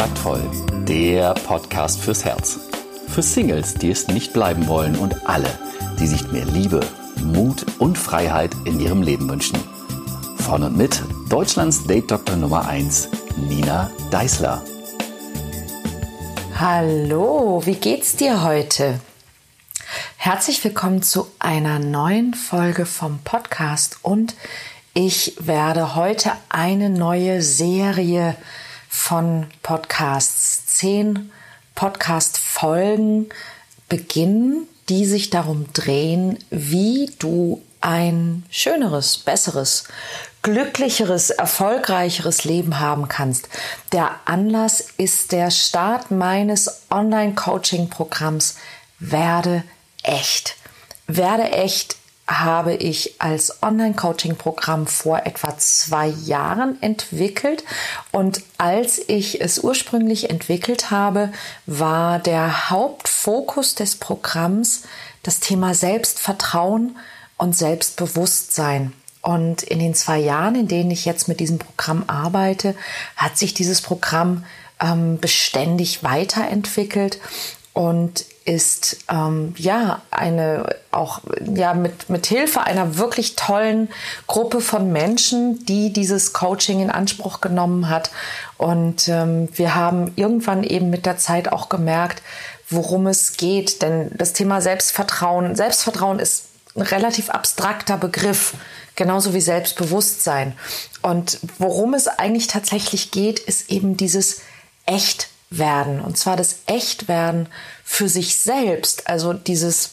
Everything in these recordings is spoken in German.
Taktvoll, der Podcast fürs Herz. Für Singles, die es nicht bleiben wollen und alle, die sich mehr Liebe, Mut und Freiheit in ihrem Leben wünschen. Von und mit Deutschlands Date-Doktor Nummer 1, Nina Deißler. Hallo, wie geht's dir heute? Herzlich willkommen zu einer neuen Folge vom Podcast und ich werde heute eine neue Serie von Podcasts, zehn Podcast-Folgen beginnen, die sich darum drehen, wie du ein schöneres, besseres, glücklicheres, erfolgreicheres Leben haben kannst. Der Anlass ist der Start meines Online-Coaching-Programms Werde echt. Werde echt habe ich als Online-Coaching-Programm vor etwa zwei Jahren entwickelt. Und als ich es ursprünglich entwickelt habe, war der Hauptfokus des Programms das Thema Selbstvertrauen und Selbstbewusstsein. Und in den zwei Jahren, in denen ich jetzt mit diesem Programm arbeite, hat sich dieses Programm ähm, beständig weiterentwickelt und ist ähm, ja eine auch ja mit mit Hilfe einer wirklich tollen Gruppe von Menschen, die dieses Coaching in Anspruch genommen hat. Und ähm, wir haben irgendwann eben mit der Zeit auch gemerkt, worum es geht, denn das Thema Selbstvertrauen, Selbstvertrauen ist ein relativ abstrakter Begriff, genauso wie Selbstbewusstsein. Und worum es eigentlich tatsächlich geht, ist eben dieses echt werden. Und zwar das Echtwerden für sich selbst. Also dieses,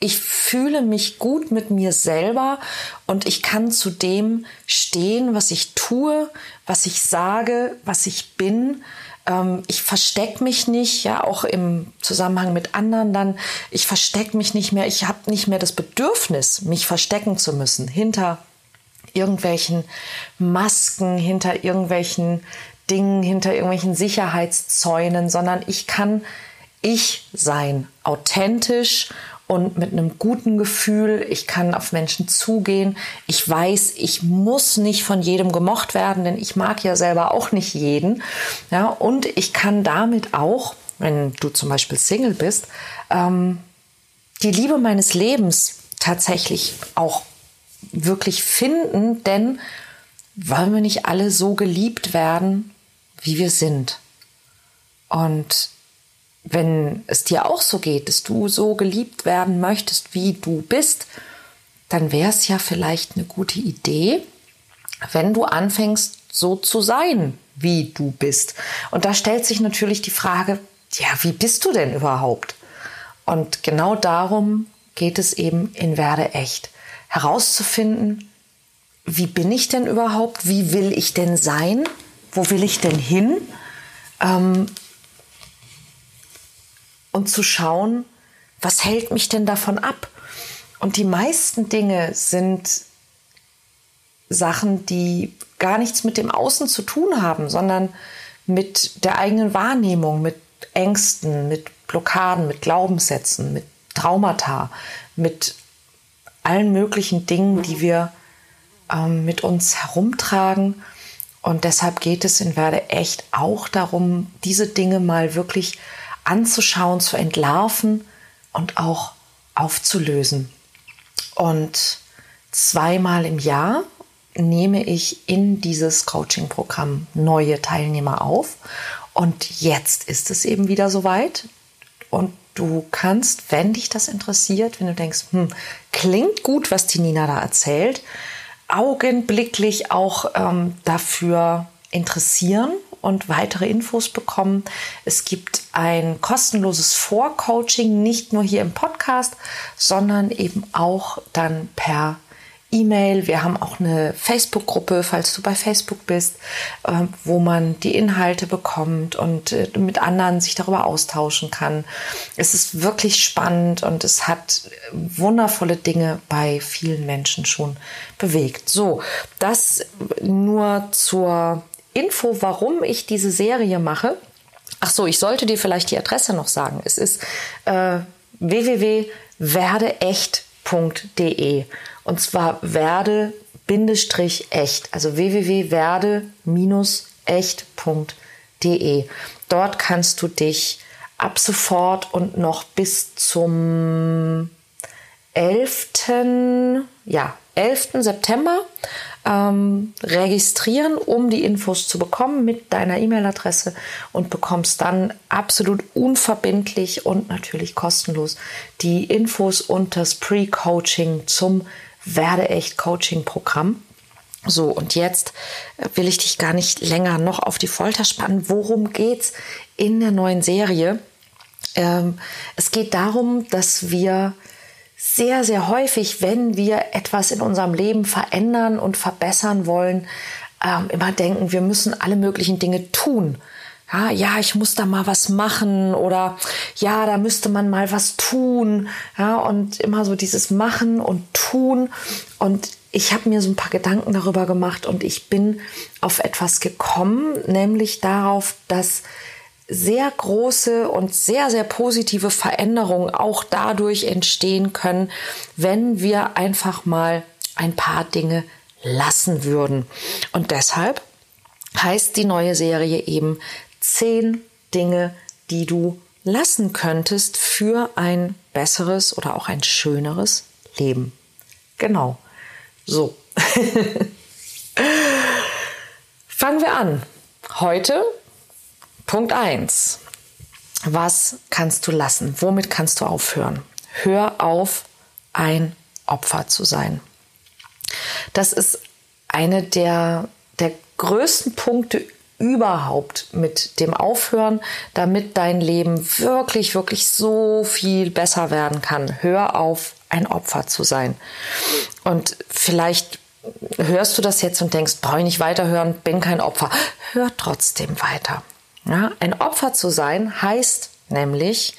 ich fühle mich gut mit mir selber und ich kann zu dem stehen, was ich tue, was ich sage, was ich bin. Ähm, ich verstecke mich nicht, ja, auch im Zusammenhang mit anderen dann. Ich verstecke mich nicht mehr. Ich habe nicht mehr das Bedürfnis, mich verstecken zu müssen hinter irgendwelchen Masken, hinter irgendwelchen Dingen, hinter irgendwelchen Sicherheitszäunen, sondern ich kann ich sein, authentisch und mit einem guten Gefühl. Ich kann auf Menschen zugehen. Ich weiß, ich muss nicht von jedem gemocht werden, denn ich mag ja selber auch nicht jeden. Ja, und ich kann damit auch, wenn du zum Beispiel Single bist, ähm, die Liebe meines Lebens tatsächlich auch wirklich finden, denn wollen wir nicht alle so geliebt werden, wie wir sind. Und wenn es dir auch so geht, dass du so geliebt werden möchtest, wie du bist, dann wäre es ja vielleicht eine gute Idee, wenn du anfängst, so zu sein, wie du bist. Und da stellt sich natürlich die Frage, ja, wie bist du denn überhaupt? Und genau darum geht es eben in Werde echt. Herauszufinden, wie bin ich denn überhaupt? Wie will ich denn sein? Wo will ich denn hin? Ähm, und zu schauen, was hält mich denn davon ab? Und die meisten Dinge sind Sachen, die gar nichts mit dem Außen zu tun haben, sondern mit der eigenen Wahrnehmung, mit Ängsten, mit Blockaden, mit Glaubenssätzen, mit Traumata, mit allen möglichen Dingen, die wir ähm, mit uns herumtragen und deshalb geht es in Werde echt auch darum, diese Dinge mal wirklich anzuschauen, zu entlarven und auch aufzulösen. Und zweimal im Jahr nehme ich in dieses Coaching-Programm neue Teilnehmer auf. Und jetzt ist es eben wieder soweit. Und du kannst, wenn dich das interessiert, wenn du denkst, hm, klingt gut, was die Nina da erzählt, augenblicklich auch ähm, dafür interessieren und weitere Infos bekommen. Es gibt ein kostenloses Vorcoaching, nicht nur hier im Podcast, sondern eben auch dann per E-Mail. Wir haben auch eine Facebook-Gruppe, falls du bei Facebook bist, ähm, wo man die Inhalte bekommt und äh, mit anderen sich darüber austauschen kann. Es ist wirklich spannend und es hat wundervolle Dinge bei vielen Menschen schon bewegt. So, das nur zur Info, warum ich diese Serie mache. Ach so, ich sollte dir vielleicht die Adresse noch sagen. Es ist äh, www.werdeecht.de und zwar werde-echt, also www.werde-echt.de. Dort kannst du dich ab sofort und noch bis zum 11. Ja, 11. September ähm, registrieren, um die Infos zu bekommen mit deiner E-Mail-Adresse und bekommst dann absolut unverbindlich und natürlich kostenlos die Infos und das Pre-Coaching zum Werde echt Coaching-Programm. So, und jetzt will ich dich gar nicht länger noch auf die Folter spannen. Worum geht's in der neuen Serie? Ähm, es geht darum, dass wir sehr, sehr häufig, wenn wir etwas in unserem Leben verändern und verbessern wollen, ähm, immer denken, wir müssen alle möglichen Dinge tun. Ja, ja, ich muss da mal was machen oder ja, da müsste man mal was tun. Ja, und immer so dieses Machen und Tun. Und ich habe mir so ein paar Gedanken darüber gemacht und ich bin auf etwas gekommen, nämlich darauf, dass sehr große und sehr, sehr positive Veränderungen auch dadurch entstehen können, wenn wir einfach mal ein paar Dinge lassen würden. Und deshalb heißt die neue Serie eben zehn Dinge, die du lassen könntest für ein besseres oder auch ein schöneres Leben. Genau. So. Fangen wir an. Heute Punkt 1. Was kannst du lassen? Womit kannst du aufhören? Hör auf, ein Opfer zu sein. Das ist eine der, der größten Punkte überhaupt mit dem Aufhören, damit dein Leben wirklich, wirklich so viel besser werden kann. Hör auf, ein Opfer zu sein. Und vielleicht hörst du das jetzt und denkst, brauche ich nicht weiterhören, bin kein Opfer. Hör trotzdem weiter. Ja, ein Opfer zu sein heißt nämlich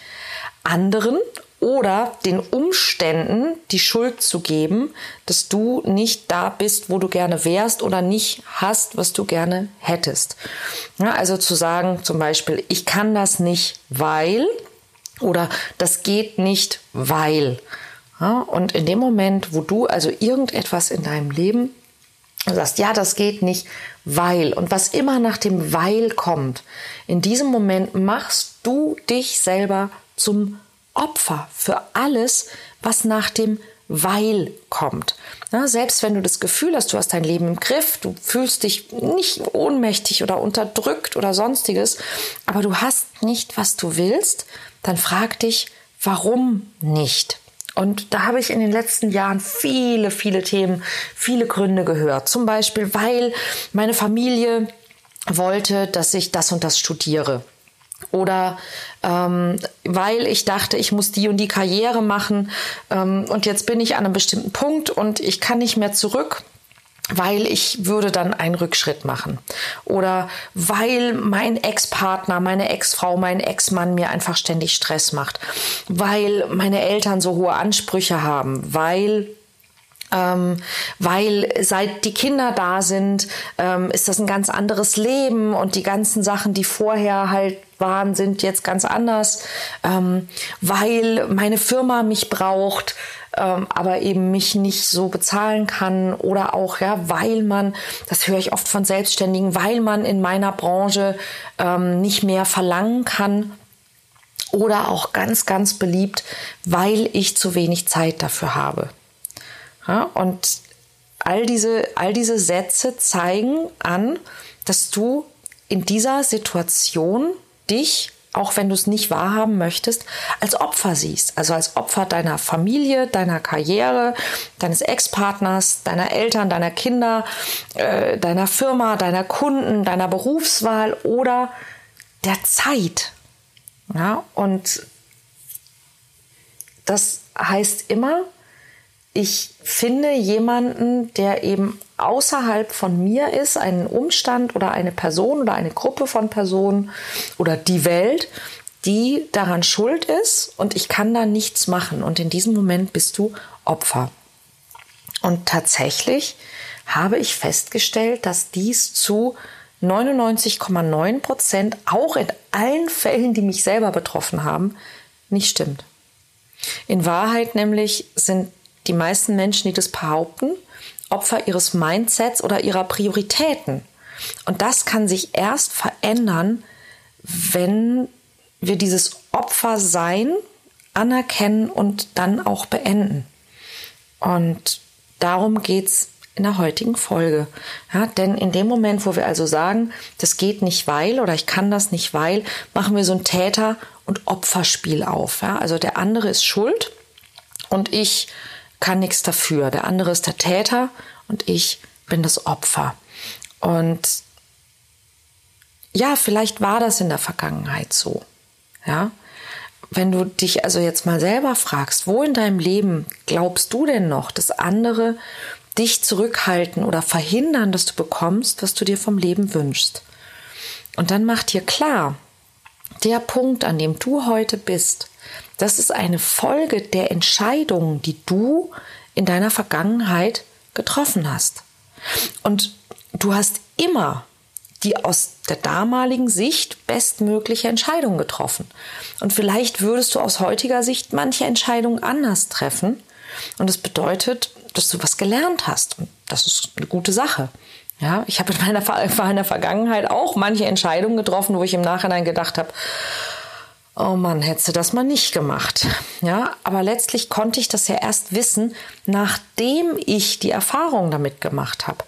anderen oder den Umständen die Schuld zu geben, dass du nicht da bist, wo du gerne wärst oder nicht hast, was du gerne hättest. Ja, also zu sagen zum Beispiel, ich kann das nicht, weil oder das geht nicht, weil. Ja, und in dem Moment, wo du also irgendetwas in deinem Leben sagst, ja, das geht nicht, weil. Und was immer nach dem weil kommt, in diesem Moment machst du dich selber zum Opfer für alles, was nach dem weil kommt. Ja, selbst wenn du das Gefühl hast, du hast dein Leben im Griff, du fühlst dich nicht ohnmächtig oder unterdrückt oder sonstiges, aber du hast nicht, was du willst, dann frag dich, warum nicht? Und da habe ich in den letzten Jahren viele, viele Themen, viele Gründe gehört. Zum Beispiel, weil meine Familie wollte, dass ich das und das studiere. Oder ähm, weil ich dachte, ich muss die und die Karriere machen ähm, und jetzt bin ich an einem bestimmten Punkt und ich kann nicht mehr zurück weil ich würde dann einen Rückschritt machen. Oder weil mein Ex-Partner, meine Ex-Frau, mein Ex-Mann mir einfach ständig Stress macht, weil meine Eltern so hohe Ansprüche haben, weil ähm, weil seit die Kinder da sind, ähm, ist das ein ganz anderes Leben und die ganzen Sachen, die vorher halt waren, sind jetzt ganz anders, ähm, weil meine Firma mich braucht, ähm, aber eben mich nicht so bezahlen kann oder auch, ja, weil man, das höre ich oft von Selbstständigen, weil man in meiner Branche ähm, nicht mehr verlangen kann oder auch ganz, ganz beliebt, weil ich zu wenig Zeit dafür habe. Ja, und all diese, all diese Sätze zeigen an, dass du in dieser Situation dich, auch wenn du es nicht wahrhaben möchtest, als Opfer siehst. Also als Opfer deiner Familie, deiner Karriere, deines Ex-Partners, deiner Eltern, deiner Kinder, äh, deiner Firma, deiner Kunden, deiner Berufswahl oder der Zeit. Ja, und das heißt immer, ich finde jemanden, der eben außerhalb von mir ist, einen Umstand oder eine Person oder eine Gruppe von Personen oder die Welt, die daran schuld ist und ich kann da nichts machen. Und in diesem Moment bist du Opfer. Und tatsächlich habe ich festgestellt, dass dies zu 99,9 Prozent, auch in allen Fällen, die mich selber betroffen haben, nicht stimmt. In Wahrheit nämlich sind die meisten Menschen, die das behaupten, Opfer ihres Mindsets oder ihrer Prioritäten. Und das kann sich erst verändern, wenn wir dieses Opfersein anerkennen und dann auch beenden. Und darum geht es in der heutigen Folge. Ja, denn in dem Moment, wo wir also sagen, das geht nicht weil oder ich kann das nicht weil, machen wir so ein Täter- und Opferspiel auf. Ja, also der andere ist schuld und ich kann nichts dafür. Der andere ist der Täter und ich bin das Opfer. Und ja, vielleicht war das in der Vergangenheit so. Ja, wenn du dich also jetzt mal selber fragst, wo in deinem Leben glaubst du denn noch, dass andere dich zurückhalten oder verhindern, dass du bekommst, was du dir vom Leben wünschst? Und dann mach dir klar, der Punkt, an dem du heute bist, das ist eine Folge der Entscheidungen, die du in deiner Vergangenheit getroffen hast. Und du hast immer die aus der damaligen Sicht bestmögliche Entscheidung getroffen. Und vielleicht würdest du aus heutiger Sicht manche Entscheidungen anders treffen. Und das bedeutet, dass du was gelernt hast. Und das ist eine gute Sache. Ja, ich habe in meiner, in meiner Vergangenheit auch manche Entscheidungen getroffen, wo ich im Nachhinein gedacht habe, oh Mann, hättest du das mal nicht gemacht. Ja, aber letztlich konnte ich das ja erst wissen, nachdem ich die Erfahrung damit gemacht habe.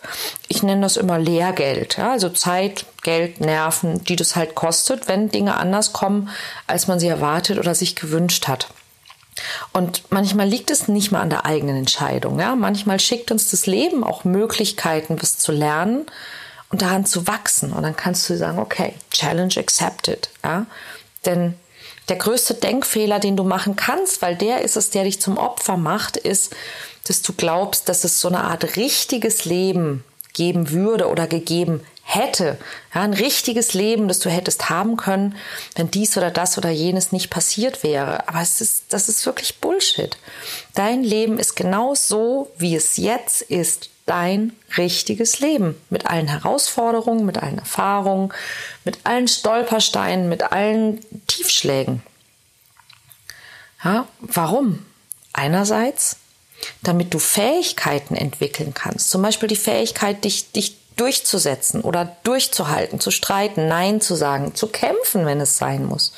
Ich nenne das immer Lehrgeld, ja, also Zeit, Geld, Nerven, die das halt kostet, wenn Dinge anders kommen, als man sie erwartet oder sich gewünscht hat. Und manchmal liegt es nicht mal an der eigenen Entscheidung. Ja? Manchmal schickt uns das Leben auch Möglichkeiten, was zu lernen und daran zu wachsen. Und dann kannst du sagen, okay, Challenge accepted. Ja? Denn der größte Denkfehler, den du machen kannst, weil der ist es, der dich zum Opfer macht, ist, dass du glaubst, dass es so eine Art richtiges Leben geben würde oder gegeben hätte. Ja, ein richtiges Leben, das du hättest haben können, wenn dies oder das oder jenes nicht passiert wäre. Aber es ist, das ist wirklich Bullshit. Dein Leben ist genau so, wie es jetzt ist. Dein richtiges Leben. Mit allen Herausforderungen, mit allen Erfahrungen, mit allen Stolpersteinen, mit allen Tiefschlägen. Ja, warum? Einerseits, damit du Fähigkeiten entwickeln kannst. Zum Beispiel die Fähigkeit, dich, dich durchzusetzen oder durchzuhalten, zu streiten, Nein zu sagen, zu kämpfen, wenn es sein muss.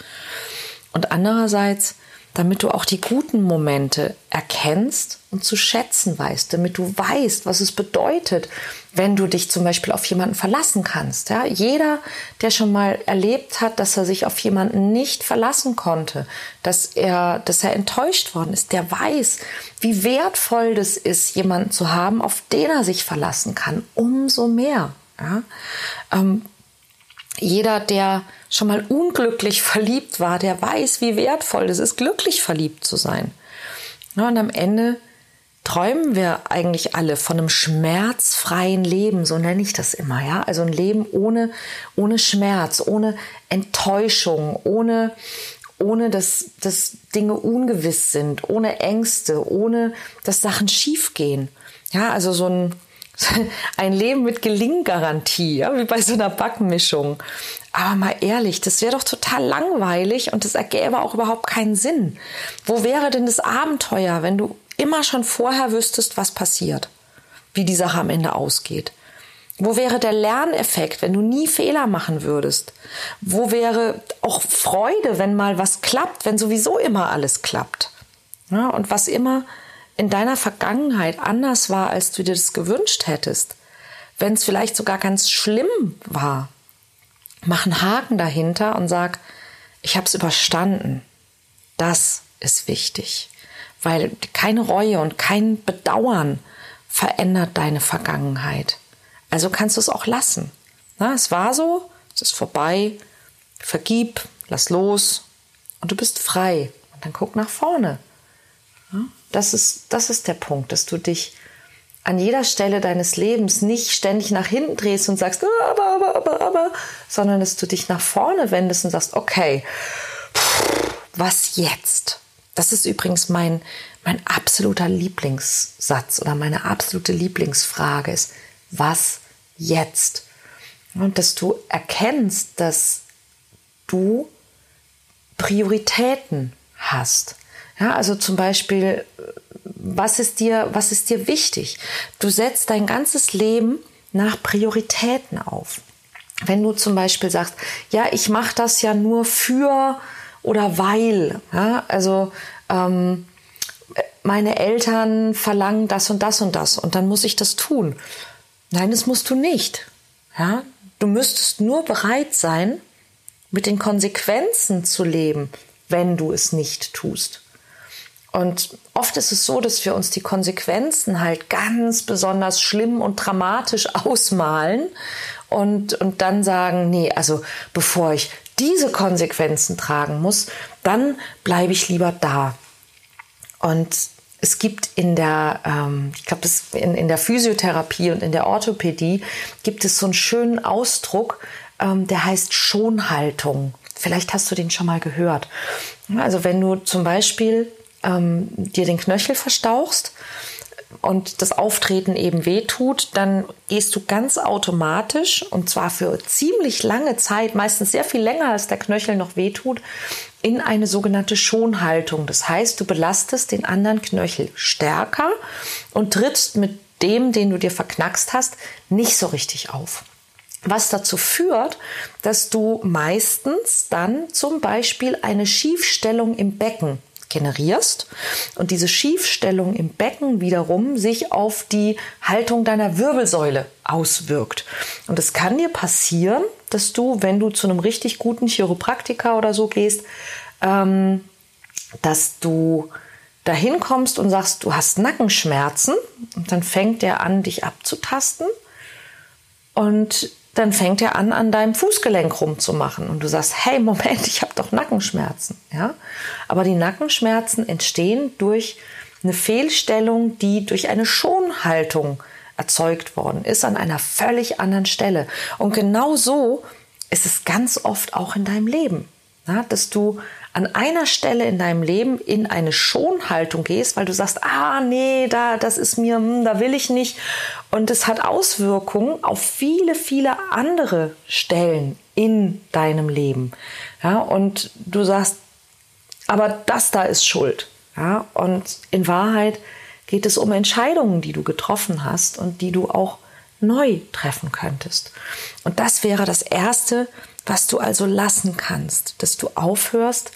Und andererseits, damit du auch die guten Momente erkennst und zu schätzen weißt, damit du weißt, was es bedeutet, wenn du dich zum Beispiel auf jemanden verlassen kannst. Ja, jeder, der schon mal erlebt hat, dass er sich auf jemanden nicht verlassen konnte, dass er, dass er enttäuscht worden ist, der weiß, wie wertvoll das ist, jemanden zu haben, auf den er sich verlassen kann. Umso mehr. Ja, ähm, jeder, der schon mal unglücklich verliebt war, der weiß, wie wertvoll es ist, glücklich verliebt zu sein. Und am Ende träumen wir eigentlich alle von einem schmerzfreien Leben, so nenne ich das immer, ja? Also ein Leben ohne, ohne Schmerz, ohne Enttäuschung, ohne, ohne dass, dass Dinge ungewiss sind, ohne Ängste, ohne dass Sachen schiefgehen. Ja, also so ein, ein Leben mit Gelinggarantie, ja, wie bei so einer Backmischung. Aber mal ehrlich, das wäre doch total langweilig und das ergäbe auch überhaupt keinen Sinn. Wo wäre denn das Abenteuer, wenn du immer schon vorher wüsstest, was passiert, wie die Sache am Ende ausgeht? Wo wäre der Lerneffekt, wenn du nie Fehler machen würdest? Wo wäre auch Freude, wenn mal was klappt, wenn sowieso immer alles klappt? Ja, und was immer in deiner Vergangenheit anders war, als du dir das gewünscht hättest, wenn es vielleicht sogar ganz schlimm war, mach einen Haken dahinter und sag, ich habe es überstanden. Das ist wichtig, weil keine Reue und kein Bedauern verändert deine Vergangenheit. Also kannst du es auch lassen. Na, es war so, es ist vorbei, vergib, lass los und du bist frei. Und dann guck nach vorne. Das ist, das ist der Punkt, dass du dich an jeder Stelle deines Lebens nicht ständig nach hinten drehst und sagst, ah, aber, aber, aber, aber, sondern dass du dich nach vorne wendest und sagst, okay, was jetzt? Das ist übrigens mein, mein absoluter Lieblingssatz oder meine absolute Lieblingsfrage ist, was jetzt? Und dass du erkennst, dass du Prioritäten hast. Ja, also zum Beispiel, was ist dir, was ist dir wichtig? Du setzt dein ganzes Leben nach Prioritäten auf. wenn du zum Beispiel sagst, ja, ich mache das ja nur für oder weil, ja, also ähm, meine Eltern verlangen das und das und das und dann muss ich das tun. Nein, das musst du nicht. Ja, du müsstest nur bereit sein, mit den Konsequenzen zu leben, wenn du es nicht tust. Und oft ist es so, dass wir uns die Konsequenzen halt ganz besonders schlimm und dramatisch ausmalen und, und dann sagen, nee, also bevor ich diese Konsequenzen tragen muss, dann bleibe ich lieber da. Und es gibt in der, ähm, ich glaube, in, in der Physiotherapie und in der Orthopädie gibt es so einen schönen Ausdruck, ähm, der heißt Schonhaltung. Vielleicht hast du den schon mal gehört. Also wenn du zum Beispiel ähm, dir den Knöchel verstauchst und das Auftreten eben wehtut, dann gehst du ganz automatisch und zwar für ziemlich lange Zeit, meistens sehr viel länger als der Knöchel noch wehtut, in eine sogenannte Schonhaltung. Das heißt, du belastest den anderen Knöchel stärker und trittst mit dem, den du dir verknackst hast, nicht so richtig auf was dazu führt, dass du meistens dann zum Beispiel eine Schiefstellung im Becken generierst und diese Schiefstellung im Becken wiederum sich auf die Haltung deiner Wirbelsäule auswirkt. Und es kann dir passieren, dass du, wenn du zu einem richtig guten Chiropraktiker oder so gehst, ähm, dass du dahin kommst und sagst, du hast Nackenschmerzen und dann fängt er an, dich abzutasten und dann fängt er an, an deinem Fußgelenk rumzumachen und du sagst, hey, Moment, ich habe doch Nackenschmerzen. Ja? Aber die Nackenschmerzen entstehen durch eine Fehlstellung, die durch eine Schonhaltung erzeugt worden ist an einer völlig anderen Stelle. Und genau so ist es ganz oft auch in deinem Leben, ja? dass du an einer Stelle in deinem Leben in eine Schonhaltung gehst, weil du sagst, ah nee, da das ist mir, hm, da will ich nicht und es hat Auswirkungen auf viele viele andere Stellen in deinem Leben. Ja, und du sagst, aber das da ist schuld. Ja, und in Wahrheit geht es um Entscheidungen, die du getroffen hast und die du auch neu treffen könntest. Und das wäre das erste, was du also lassen kannst, dass du aufhörst,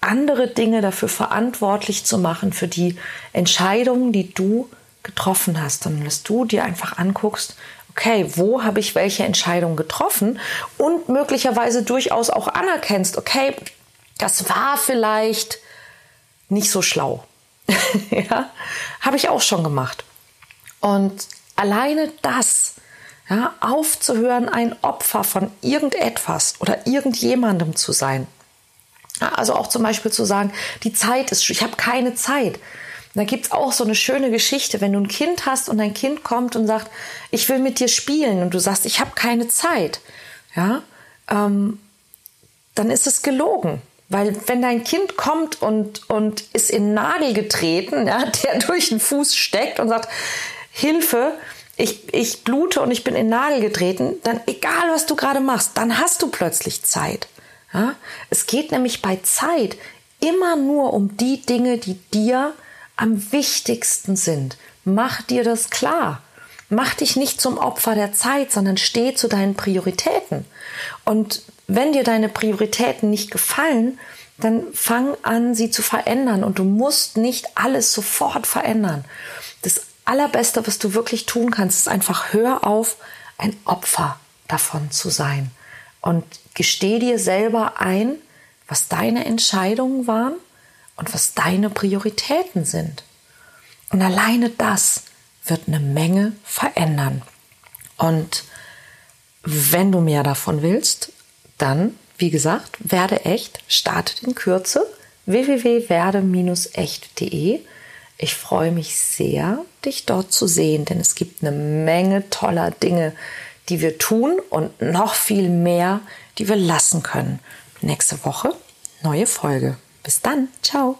andere Dinge dafür verantwortlich zu machen, für die Entscheidungen, die du getroffen hast, sondern dass du dir einfach anguckst, okay, wo habe ich welche Entscheidung getroffen und möglicherweise durchaus auch anerkennst, okay, das war vielleicht nicht so schlau. ja, habe ich auch schon gemacht. Und alleine das, ja, aufzuhören, ein Opfer von irgendetwas oder irgendjemandem zu sein, also auch zum Beispiel zu sagen, die Zeit ist, ich habe keine Zeit. Da gibt es auch so eine schöne Geschichte, wenn du ein Kind hast und dein Kind kommt und sagt, ich will mit dir spielen und du sagst, ich habe keine Zeit, ja, ähm, dann ist es gelogen. Weil wenn dein Kind kommt und, und ist in Nagel getreten, ja, der durch den Fuß steckt und sagt, Hilfe, ich, ich blute und ich bin in Nagel getreten, dann egal was du gerade machst, dann hast du plötzlich Zeit. Ja? Es geht nämlich bei Zeit immer nur um die Dinge, die dir am wichtigsten sind. Mach dir das klar. Mach dich nicht zum Opfer der Zeit, sondern steh zu deinen Prioritäten. Und wenn dir deine Prioritäten nicht gefallen, dann fang an, sie zu verändern. Und du musst nicht alles sofort verändern. Das Allerbeste, was du wirklich tun kannst, ist einfach hör auf, ein Opfer davon zu sein und gesteh dir selber ein, was deine Entscheidungen waren und was deine Prioritäten sind. Und alleine das wird eine Menge verändern. Und wenn du mehr davon willst, dann, wie gesagt, werde echt, startet in Kürze www.werde-echt.de. Ich freue mich sehr, dich dort zu sehen, denn es gibt eine Menge toller Dinge, die wir tun und noch viel mehr, die wir lassen können. Nächste Woche neue Folge. Bis dann. Ciao.